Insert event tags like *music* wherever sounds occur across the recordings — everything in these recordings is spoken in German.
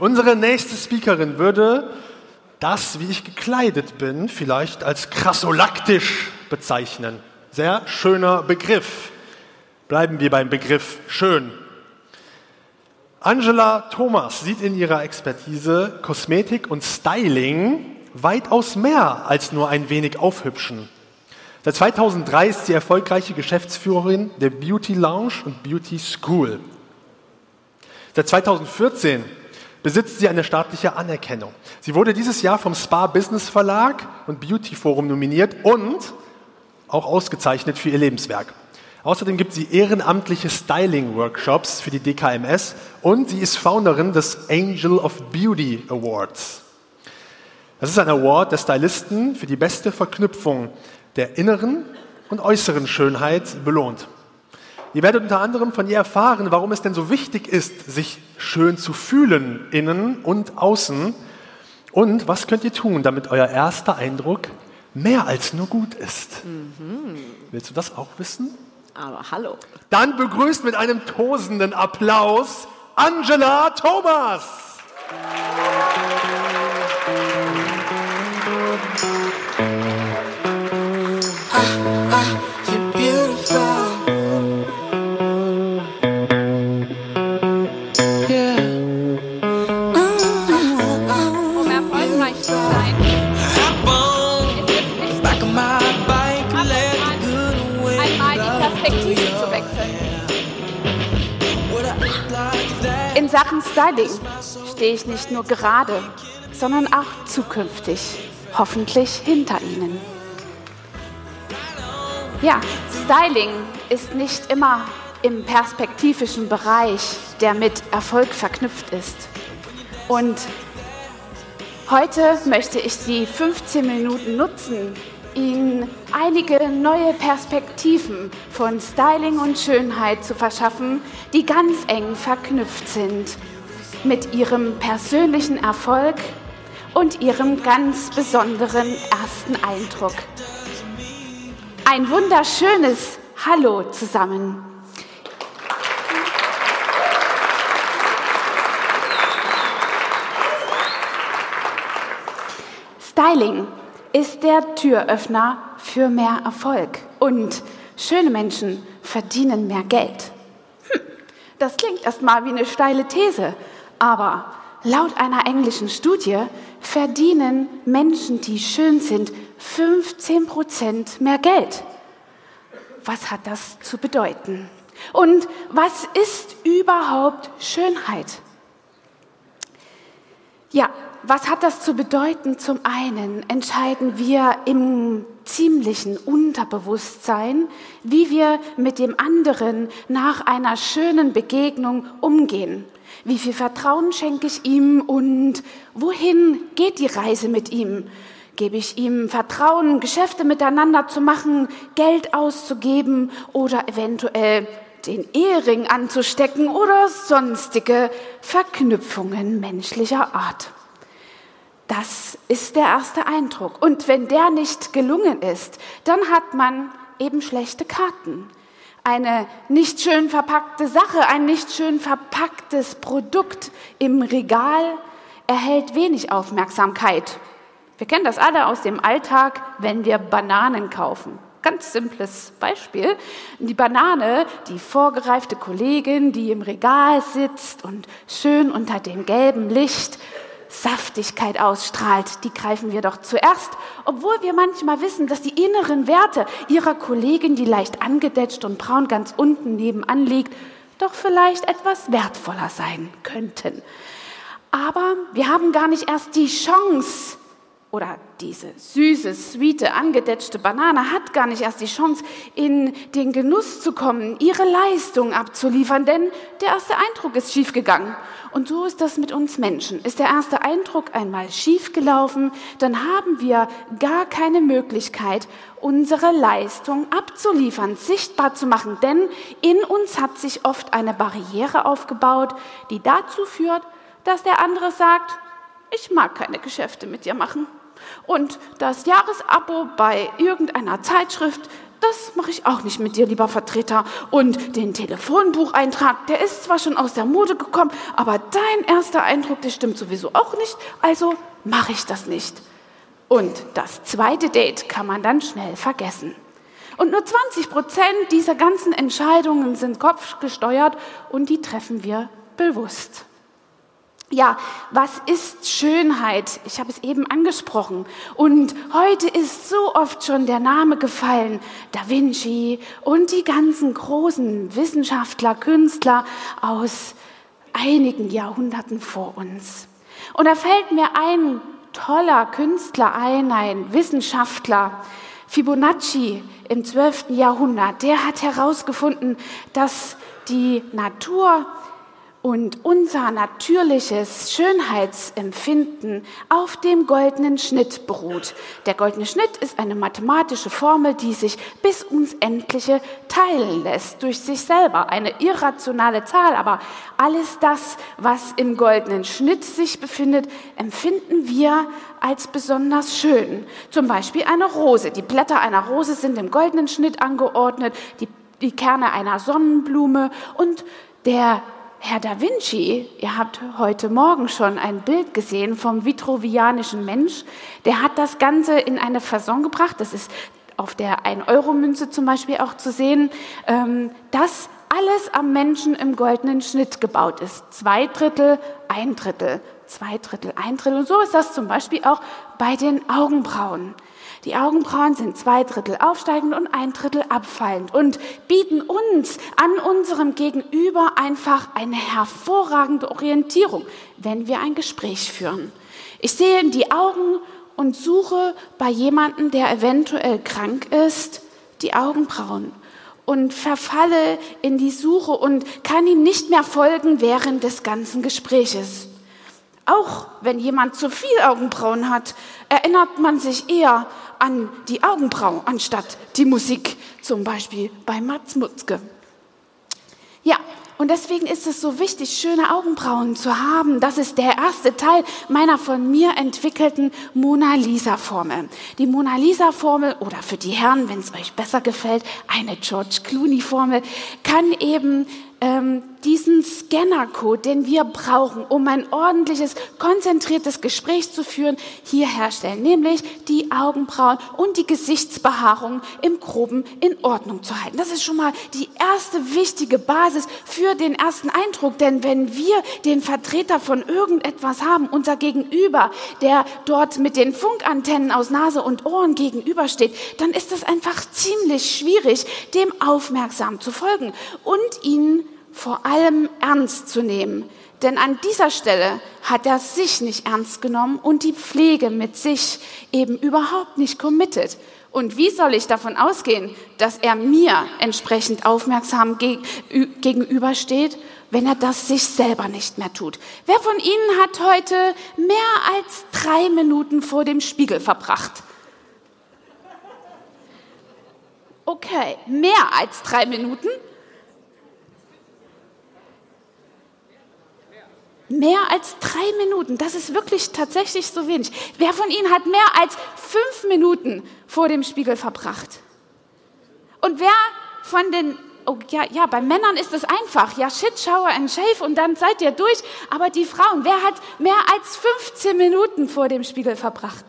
Unsere nächste Speakerin würde das, wie ich gekleidet bin, vielleicht als krassolaktisch bezeichnen. Sehr schöner Begriff. Bleiben wir beim Begriff schön. Angela Thomas sieht in ihrer Expertise Kosmetik und Styling weitaus mehr als nur ein wenig aufhübschen. Seit 2003 ist sie erfolgreiche Geschäftsführerin der Beauty Lounge und Beauty School. Seit 2014 besitzt sie eine staatliche Anerkennung. Sie wurde dieses Jahr vom Spa Business Verlag und Beauty Forum nominiert und auch ausgezeichnet für ihr Lebenswerk. Außerdem gibt sie ehrenamtliche Styling-Workshops für die DKMS und sie ist Founderin des Angel of Beauty Awards. Das ist ein Award der Stylisten für die beste Verknüpfung der inneren und äußeren Schönheit belohnt. Ihr werdet unter anderem von ihr erfahren, warum es denn so wichtig ist, sich schön zu fühlen, innen und außen. Und was könnt ihr tun, damit euer erster Eindruck mehr als nur gut ist. Mhm. Willst du das auch wissen? Aber hallo. Dann begrüßt mit einem tosenden Applaus Angela Thomas. Sachen Styling stehe ich nicht nur gerade, sondern auch zukünftig, hoffentlich hinter Ihnen. Ja, Styling ist nicht immer im perspektivischen Bereich, der mit Erfolg verknüpft ist. Und heute möchte ich die 15 Minuten nutzen, Ihnen einige neue Perspektiven von Styling und Schönheit zu verschaffen, die ganz eng verknüpft sind mit Ihrem persönlichen Erfolg und Ihrem ganz besonderen ersten Eindruck. Ein wunderschönes Hallo zusammen. Styling ist der Türöffner für mehr Erfolg. Und schöne Menschen verdienen mehr Geld. Hm, das klingt erstmal wie eine steile These, aber laut einer englischen Studie verdienen Menschen, die schön sind, 15 Prozent mehr Geld. Was hat das zu bedeuten? Und was ist überhaupt Schönheit? Ja, was hat das zu bedeuten? Zum einen entscheiden wir im ziemlichen Unterbewusstsein, wie wir mit dem anderen nach einer schönen Begegnung umgehen. Wie viel Vertrauen schenke ich ihm und wohin geht die Reise mit ihm? Gebe ich ihm Vertrauen, Geschäfte miteinander zu machen, Geld auszugeben oder eventuell den Ehering anzustecken oder sonstige Verknüpfungen menschlicher Art. Das ist der erste Eindruck. Und wenn der nicht gelungen ist, dann hat man eben schlechte Karten. Eine nicht schön verpackte Sache, ein nicht schön verpacktes Produkt im Regal erhält wenig Aufmerksamkeit. Wir kennen das alle aus dem Alltag, wenn wir Bananen kaufen. Ganz simples Beispiel. Die Banane, die vorgereifte Kollegin, die im Regal sitzt und schön unter dem gelben Licht Saftigkeit ausstrahlt, die greifen wir doch zuerst, obwohl wir manchmal wissen, dass die inneren Werte ihrer Kollegin, die leicht angedetscht und braun ganz unten nebenan liegt, doch vielleicht etwas wertvoller sein könnten. Aber wir haben gar nicht erst die Chance, oder diese süße, sweete, angedetschte Banane hat gar nicht erst die Chance, in den Genuss zu kommen, ihre Leistung abzuliefern, denn der erste Eindruck ist schiefgegangen. Und so ist das mit uns Menschen. Ist der erste Eindruck einmal schiefgelaufen, dann haben wir gar keine Möglichkeit, unsere Leistung abzuliefern, sichtbar zu machen, denn in uns hat sich oft eine Barriere aufgebaut, die dazu führt, dass der andere sagt, ich mag keine Geschäfte mit dir machen. Und das Jahresabo bei irgendeiner Zeitschrift, das mache ich auch nicht mit dir, lieber Vertreter. Und den Telefonbucheintrag, der ist zwar schon aus der Mode gekommen, aber dein erster Eindruck, der stimmt sowieso auch nicht, also mache ich das nicht. Und das zweite Date kann man dann schnell vergessen. Und nur 20 Prozent dieser ganzen Entscheidungen sind kopfgesteuert und die treffen wir bewusst. Ja, was ist Schönheit? Ich habe es eben angesprochen. Und heute ist so oft schon der Name gefallen, Da Vinci und die ganzen großen Wissenschaftler, Künstler aus einigen Jahrhunderten vor uns. Und da fällt mir ein toller Künstler ein, ein Wissenschaftler, Fibonacci im 12. Jahrhundert, der hat herausgefunden, dass die Natur und unser natürliches Schönheitsempfinden auf dem goldenen Schnitt beruht. Der goldene Schnitt ist eine mathematische Formel, die sich bis ins Endliche teilen lässt durch sich selber. Eine irrationale Zahl, aber alles das, was im goldenen Schnitt sich befindet, empfinden wir als besonders schön. Zum Beispiel eine Rose. Die Blätter einer Rose sind im goldenen Schnitt angeordnet, die, die Kerne einer Sonnenblume und der Herr da Vinci, ihr habt heute Morgen schon ein Bild gesehen vom vitruvianischen Mensch, der hat das Ganze in eine Fasson gebracht, das ist auf der 1-Euro-Münze zum Beispiel auch zu sehen, ähm, dass alles am Menschen im goldenen Schnitt gebaut ist. Zwei Drittel, ein Drittel, zwei Drittel, ein Drittel. Und so ist das zum Beispiel auch bei den Augenbrauen. Die Augenbrauen sind zwei Drittel aufsteigend und ein Drittel abfallend und bieten uns an unserem Gegenüber einfach eine hervorragende Orientierung, wenn wir ein Gespräch führen. Ich sehe in die Augen und suche bei jemandem, der eventuell krank ist, die Augenbrauen und verfalle in die Suche und kann ihm nicht mehr folgen während des ganzen Gespräches. Auch wenn jemand zu viel Augenbrauen hat, erinnert man sich eher an die Augenbrauen anstatt die Musik, zum Beispiel bei Mats Mutzke. Ja, und deswegen ist es so wichtig, schöne Augenbrauen zu haben. Das ist der erste Teil meiner von mir entwickelten Mona Lisa-Formel. Die Mona Lisa-Formel oder für die Herren, wenn es euch besser gefällt, eine George Clooney-Formel, kann eben ähm, diesen Scannercode, den wir brauchen, um ein ordentliches, konzentriertes Gespräch zu führen, hier herstellen, nämlich die Augenbrauen und die Gesichtsbehaarung im Groben in Ordnung zu halten. Das ist schon mal die erste wichtige Basis für den ersten Eindruck, denn wenn wir den Vertreter von irgendetwas haben, unser Gegenüber, der dort mit den Funkantennen aus Nase und Ohren gegenübersteht, dann ist es einfach ziemlich schwierig, dem aufmerksam zu folgen und ihn vor allem ernst zu nehmen. Denn an dieser Stelle hat er sich nicht ernst genommen und die Pflege mit sich eben überhaupt nicht committed. Und wie soll ich davon ausgehen, dass er mir entsprechend aufmerksam gegenübersteht, wenn er das sich selber nicht mehr tut? Wer von Ihnen hat heute mehr als drei Minuten vor dem Spiegel verbracht? Okay, mehr als drei Minuten? Mehr als drei Minuten, das ist wirklich tatsächlich so wenig. Wer von Ihnen hat mehr als fünf Minuten vor dem Spiegel verbracht? Und wer von den, oh ja, ja, bei Männern ist es einfach, ja, shit, shower and shave und dann seid ihr durch. Aber die Frauen, wer hat mehr als 15 Minuten vor dem Spiegel verbracht?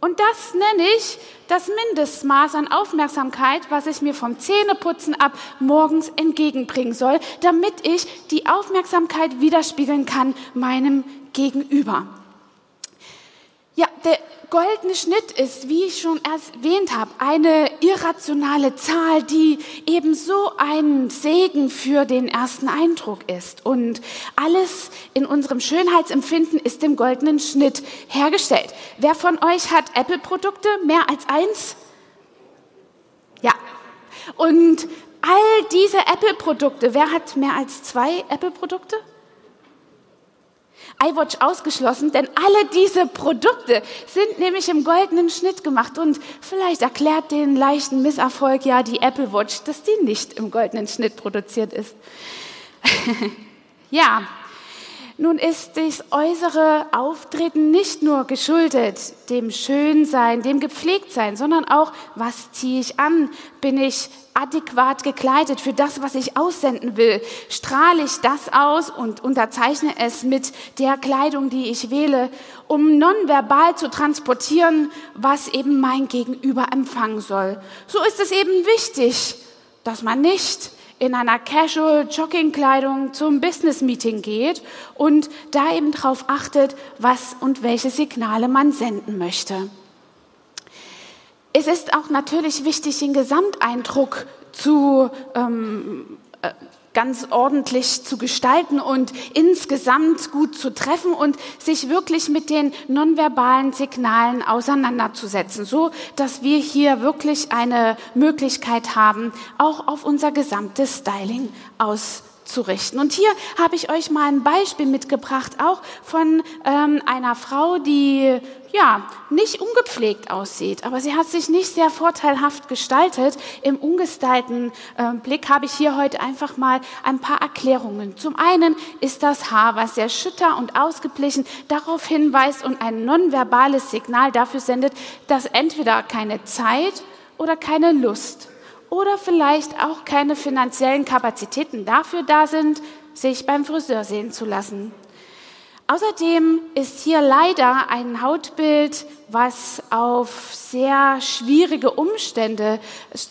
Und das nenne ich das Mindestmaß an Aufmerksamkeit, was ich mir vom Zähneputzen ab morgens entgegenbringen soll, damit ich die Aufmerksamkeit widerspiegeln kann meinem Gegenüber. Ja, der goldene Schnitt ist, wie ich schon erwähnt habe, eine irrationale Zahl, die ebenso ein Segen für den ersten Eindruck ist. Und alles in unserem Schönheitsempfinden ist im goldenen Schnitt hergestellt. Wer von euch hat Apple-Produkte? Mehr als eins? Ja. Und all diese Apple-Produkte, wer hat mehr als zwei Apple-Produkte? iWatch ausgeschlossen, denn alle diese Produkte sind nämlich im goldenen Schnitt gemacht und vielleicht erklärt den leichten Misserfolg ja die Apple Watch, dass die nicht im goldenen Schnitt produziert ist. *laughs* ja, Nun ist das äußere Auftreten nicht nur geschuldet dem Schönsein, dem Gepflegtsein, sondern auch, was ziehe ich an? Bin ich adäquat gekleidet für das, was ich aussenden will? Strahle ich das aus und unterzeichne es mit der Kleidung, die ich wähle, um nonverbal zu transportieren, was eben mein Gegenüber empfangen soll? So ist es eben wichtig, dass man nicht in einer Casual Joggingkleidung zum Business Meeting geht und da eben darauf achtet, was und welche Signale man senden möchte. Es ist auch natürlich wichtig, den Gesamteindruck zu ähm, äh, ganz ordentlich zu gestalten und insgesamt gut zu treffen und sich wirklich mit den nonverbalen Signalen auseinanderzusetzen, so dass wir hier wirklich eine Möglichkeit haben, auch auf unser gesamtes Styling auszurichten. Und hier habe ich euch mal ein Beispiel mitgebracht, auch von ähm, einer Frau, die ja, nicht ungepflegt aussieht, aber sie hat sich nicht sehr vorteilhaft gestaltet. Im ungestylten äh, Blick habe ich hier heute einfach mal ein paar Erklärungen. Zum einen ist das Haar, was sehr schütter und ausgeglichen darauf hinweist und ein nonverbales Signal dafür sendet, dass entweder keine Zeit oder keine Lust oder vielleicht auch keine finanziellen Kapazitäten dafür da sind, sich beim Friseur sehen zu lassen. Außerdem ist hier leider ein Hautbild, was auf sehr schwierige Umstände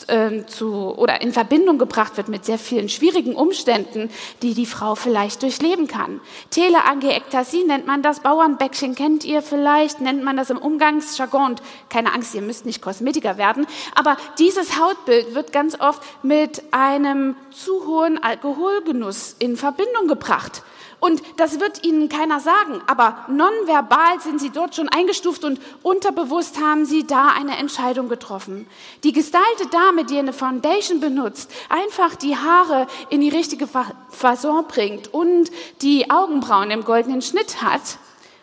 äh, zu, oder in Verbindung gebracht wird mit sehr vielen schwierigen Umständen, die die Frau vielleicht durchleben kann. Teleangiektasie nennt man das, Bauernbäckchen kennt ihr vielleicht, nennt man das im Umgangsjargon. Und keine Angst, ihr müsst nicht Kosmetiker werden, aber dieses Hautbild wird ganz oft mit einem zu hohen Alkoholgenuss in Verbindung gebracht. Und das wird Ihnen keiner sagen, aber nonverbal sind Sie dort schon eingestuft und unterbewusst haben Sie da eine Entscheidung getroffen. Die gestylte Dame, die eine Foundation benutzt, einfach die Haare in die richtige Fasson bringt und die Augenbrauen im goldenen Schnitt hat,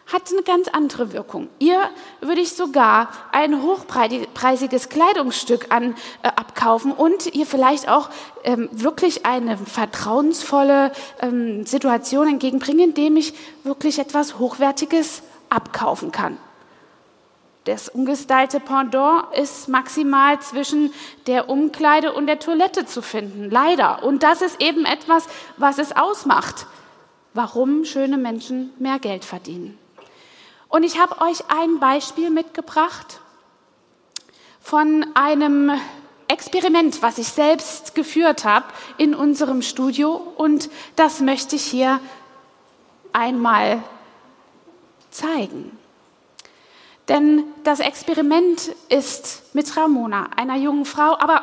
hat eine ganz andere Wirkung. Ihr würde ich sogar ein hochpreisiges Kleidungsstück an, äh, abkaufen und ihr vielleicht auch ähm, wirklich eine vertrauensvolle ähm, Situation entgegenbringen, indem ich wirklich etwas Hochwertiges abkaufen kann. Das ungestylte Pendant ist maximal zwischen der Umkleide und der Toilette zu finden, leider. Und das ist eben etwas, was es ausmacht, warum schöne Menschen mehr Geld verdienen. Und ich habe euch ein Beispiel mitgebracht von einem Experiment, was ich selbst geführt habe in unserem Studio. Und das möchte ich hier einmal zeigen. Denn das Experiment ist mit Ramona, einer jungen Frau, aber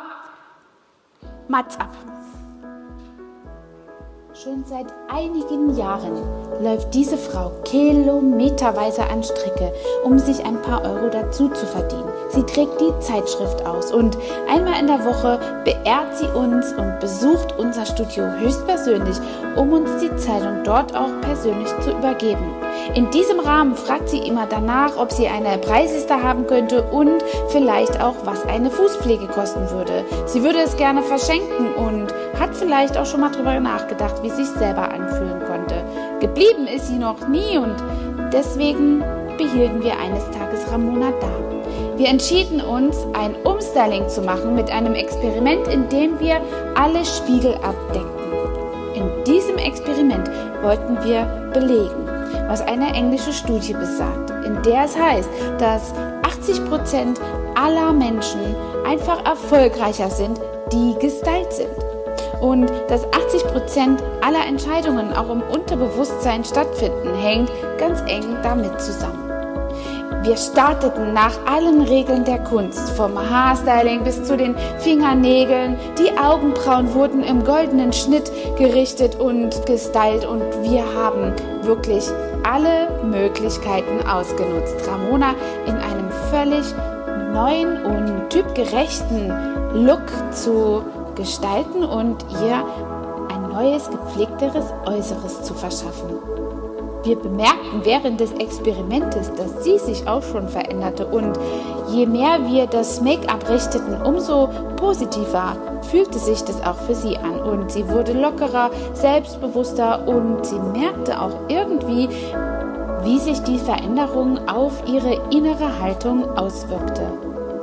Mats ab. Schon seit einigen Jahren läuft diese Frau kilometerweise an Stricke, um sich ein paar Euro dazu zu verdienen. Sie trägt die Zeitschrift aus und einmal in der Woche beehrt sie uns und besucht unser Studio höchstpersönlich, um uns die Zeitung dort auch persönlich zu übergeben. In diesem Rahmen fragt sie immer danach, ob sie eine Preisliste haben könnte und vielleicht auch, was eine Fußpflege kosten würde. Sie würde es gerne verschenken und hat vielleicht auch schon mal darüber nachgedacht, wie es sich selber anfühlen konnte. Geblieben ist sie noch nie und deswegen behielten wir eines Tages Ramona da. Wir entschieden uns, ein Umstyling zu machen mit einem Experiment, in dem wir alle Spiegel abdecken. In diesem Experiment wollten wir belegen, was eine englische Studie besagt, in der es heißt, dass 80 Prozent aller Menschen einfach erfolgreicher sind, die gestylt sind. Und dass 80 Prozent aller Entscheidungen auch im Unterbewusstsein stattfinden, hängt ganz eng damit zusammen. Wir starteten nach allen Regeln der Kunst, vom Haarstyling bis zu den Fingernägeln. Die Augenbrauen wurden im goldenen Schnitt gerichtet und gestylt und wir haben wirklich alle Möglichkeiten ausgenutzt. Ramona in einem völlig neuen und typgerechten Look zu gestalten und ihr ein neues, gepflegteres Äußeres zu verschaffen. Wir bemerkten während des Experimentes, dass sie sich auch schon veränderte und je mehr wir das Make-up richteten, umso positiver fühlte sich das auch für sie an und sie wurde lockerer, selbstbewusster und sie merkte auch irgendwie, wie sich die Veränderung auf ihre innere Haltung auswirkte.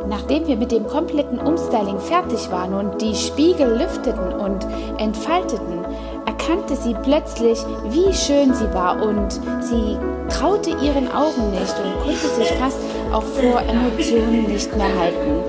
Nachdem wir mit dem kompletten Umstyling fertig waren und die Spiegel lüfteten und entfalteten, erkannte sie plötzlich, wie schön sie war und sie traute ihren Augen nicht und konnte sich fast auch vor Emotionen nicht mehr halten.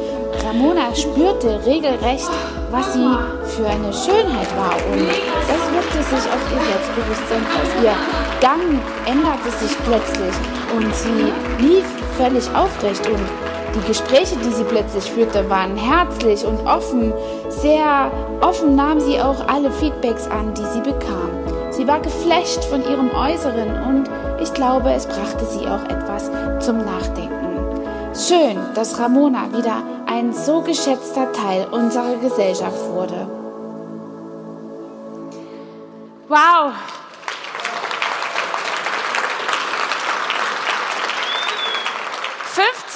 Ramona spürte regelrecht, was sie für eine Schönheit war und das wirkte sich auf ihr Selbstbewusstsein aus. Ihr Gang änderte sich plötzlich und sie lief völlig aufrecht und die Gespräche, die sie plötzlich führte, waren herzlich und offen. Sehr offen nahm sie auch alle Feedbacks an, die sie bekam. Sie war geflasht von ihrem Äußeren und ich glaube, es brachte sie auch etwas zum Nachdenken. Schön, dass Ramona wieder ein so geschätzter Teil unserer Gesellschaft wurde. Wow,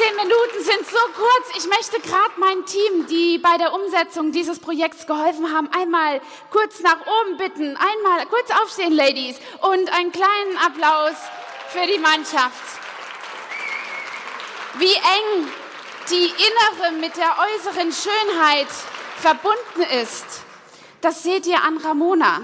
15 Minuten sind so kurz. Ich möchte gerade mein Team, die bei der Umsetzung dieses Projekts geholfen haben, einmal kurz nach oben bitten. Einmal kurz aufstehen, Ladies. Und einen kleinen Applaus für die Mannschaft. Wie eng die innere mit der äußeren Schönheit verbunden ist, das seht ihr an Ramona.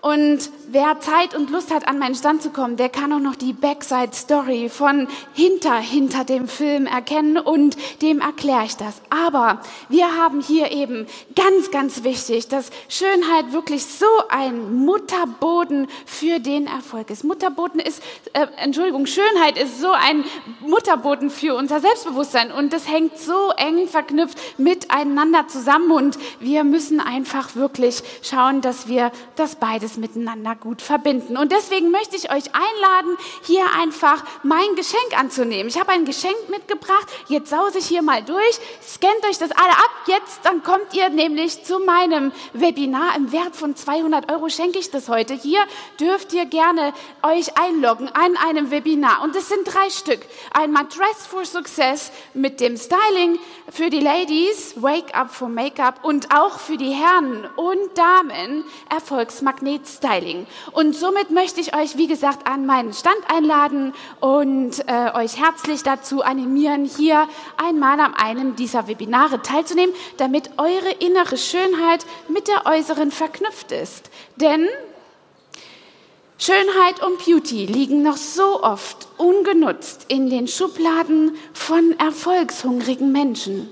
Und wer Zeit und Lust hat, an meinen Stand zu kommen, der kann auch noch die Backside-Story von hinter, hinter dem Film erkennen und dem erkläre ich das. Aber wir haben hier eben ganz, ganz wichtig, dass Schönheit wirklich so ein Mutterboden für den Erfolg ist. Mutterboden ist, äh, Entschuldigung, Schönheit ist so ein Mutterboden für unser Selbstbewusstsein und das hängt so eng verknüpft miteinander zusammen und wir müssen einfach wirklich schauen, dass wir das beides miteinander gut verbinden. Und deswegen möchte ich euch einladen, hier einfach mein Geschenk anzunehmen. Ich habe ein Geschenk mitgebracht. Jetzt sause ich hier mal durch. Scannt euch das alle ab. Jetzt, dann kommt ihr nämlich zu meinem Webinar. Im Wert von 200 Euro schenke ich das heute. Hier dürft ihr gerne euch einloggen an einem Webinar. Und es sind drei Stück. Einmal Dress for Success mit dem Styling für die Ladies, Wake Up for Make-up und auch für die Herren und Damen Erfolgsmagnet Styling. Und somit möchte ich euch, wie gesagt, an meinen Stand einladen und äh, euch herzlich dazu animieren, hier einmal an einem dieser Webinare teilzunehmen, damit eure innere Schönheit mit der äußeren verknüpft ist. Denn Schönheit und Beauty liegen noch so oft ungenutzt in den Schubladen von erfolgshungrigen Menschen.